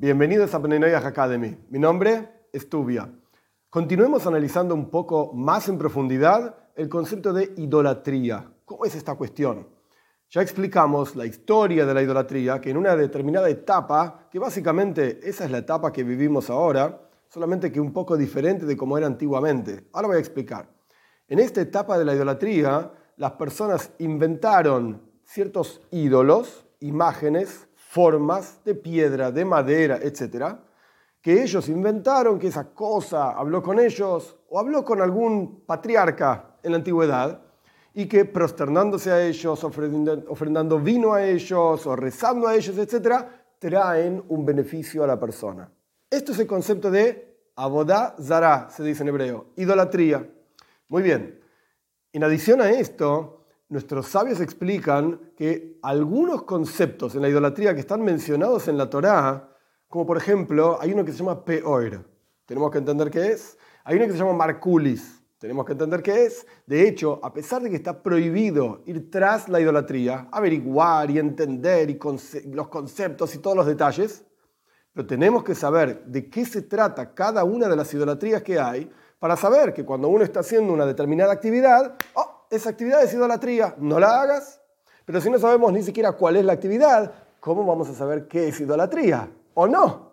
Bienvenidos a Penenoyas Academy. Mi nombre es Tubia. Continuemos analizando un poco más en profundidad el concepto de idolatría. ¿Cómo es esta cuestión? Ya explicamos la historia de la idolatría, que en una determinada etapa, que básicamente esa es la etapa que vivimos ahora, solamente que un poco diferente de cómo era antiguamente. Ahora voy a explicar. En esta etapa de la idolatría, las personas inventaron ciertos ídolos, imágenes, formas de piedra, de madera, etc., que ellos inventaron, que esa cosa habló con ellos o habló con algún patriarca en la antigüedad, y que prosternándose a ellos, ofrendando vino a ellos o rezando a ellos, etc., traen un beneficio a la persona. Esto es el concepto de abodá zara, se dice en hebreo, idolatría. Muy bien. En adición a esto, nuestros sabios explican que algunos conceptos en la idolatría que están mencionados en la Torá, como por ejemplo, hay uno que se llama peor, tenemos que entender qué es. Hay uno que se llama marculis, tenemos que entender qué es. De hecho, a pesar de que está prohibido ir tras la idolatría, averiguar y entender y los conceptos y todos los detalles, pero tenemos que saber de qué se trata cada una de las idolatrías que hay para saber que cuando uno está haciendo una determinada actividad, oh, esa actividad es idolatría, no la hagas. Pero si no sabemos ni siquiera cuál es la actividad, ¿cómo vamos a saber qué es idolatría? ¿O no?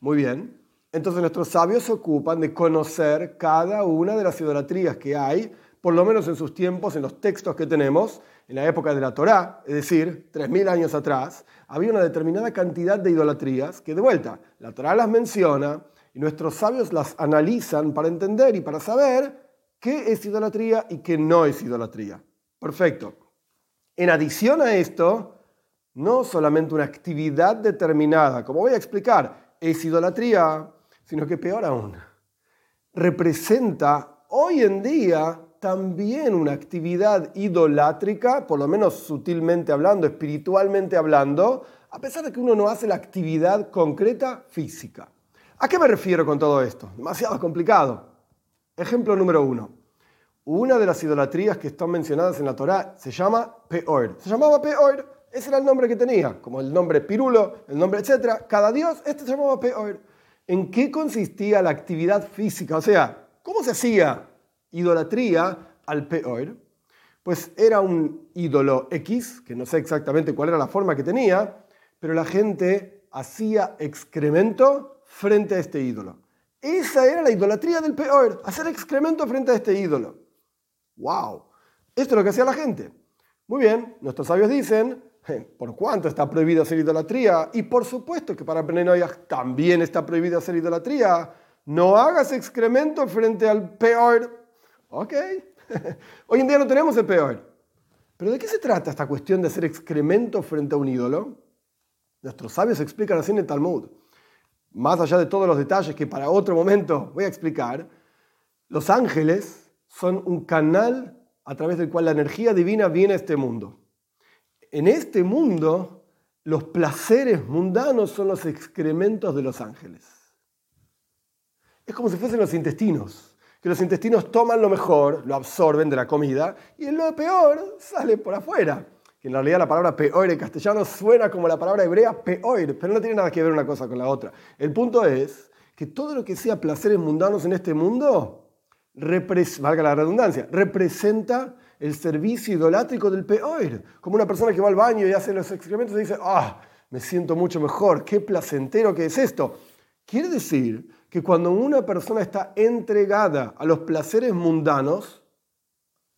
Muy bien. Entonces nuestros sabios se ocupan de conocer cada una de las idolatrías que hay, por lo menos en sus tiempos, en los textos que tenemos, en la época de la Torá, es decir, 3.000 años atrás, había una determinada cantidad de idolatrías que de vuelta, la Torá las menciona y nuestros sabios las analizan para entender y para saber qué es idolatría y qué no es idolatría. Perfecto. En adición a esto, no solamente una actividad determinada, como voy a explicar, es idolatría, sino que peor aún, representa hoy en día también una actividad idolátrica, por lo menos sutilmente hablando, espiritualmente hablando, a pesar de que uno no hace la actividad concreta física. ¿A qué me refiero con todo esto? Demasiado complicado. Ejemplo número uno. Una de las idolatrías que están mencionadas en la Torá se llama Peor. Se llamaba Peor, ese era el nombre que tenía, como el nombre Pirulo, el nombre etc. Cada dios, este se llamaba Peor. ¿En qué consistía la actividad física? O sea, ¿cómo se hacía idolatría al Peor? Pues era un ídolo X, que no sé exactamente cuál era la forma que tenía, pero la gente hacía excremento frente a este ídolo. Esa era la idolatría del peor, hacer excremento frente a este ídolo. ¡Wow! Esto es lo que hacía la gente. Muy bien, nuestros sabios dicen, ¿por cuánto está prohibido hacer idolatría? Y por supuesto que para Penenoyah también está prohibido hacer idolatría. No hagas excremento frente al peor. Ok. Hoy en día no tenemos el peor. Pero ¿de qué se trata esta cuestión de hacer excremento frente a un ídolo? Nuestros sabios explican así en el Talmud más allá de todos los detalles que para otro momento voy a explicar, los ángeles son un canal a través del cual la energía divina viene a este mundo. En este mundo, los placeres mundanos son los excrementos de los ángeles. Es como si fuesen los intestinos, que los intestinos toman lo mejor, lo absorben de la comida, y lo peor sale por afuera que en realidad la palabra peor en castellano suena como la palabra hebrea peor, pero no tiene nada que ver una cosa con la otra. El punto es que todo lo que sea placeres mundanos en este mundo, valga la redundancia, representa el servicio idolátrico del peor. Como una persona que va al baño y hace los excrementos y dice, ah, me siento mucho mejor, qué placentero que es esto. Quiere decir que cuando una persona está entregada a los placeres mundanos,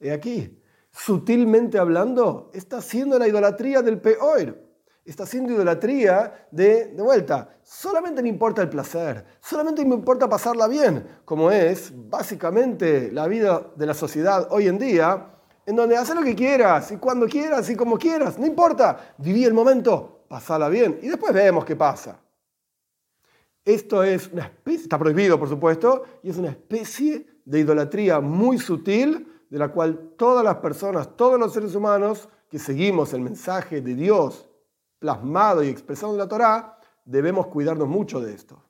he aquí, sutilmente hablando, está haciendo la idolatría del peor. Está haciendo idolatría de, de vuelta, solamente me importa el placer, solamente me importa pasarla bien, como es básicamente la vida de la sociedad hoy en día, en donde haces lo que quieras, y cuando quieras, y como quieras, no importa, viví el momento, pasala bien, y después vemos qué pasa. Esto es una especie, está prohibido por supuesto, y es una especie de idolatría muy sutil, de la cual todas las personas, todos los seres humanos que seguimos el mensaje de Dios plasmado y expresado en la Torá, debemos cuidarnos mucho de esto.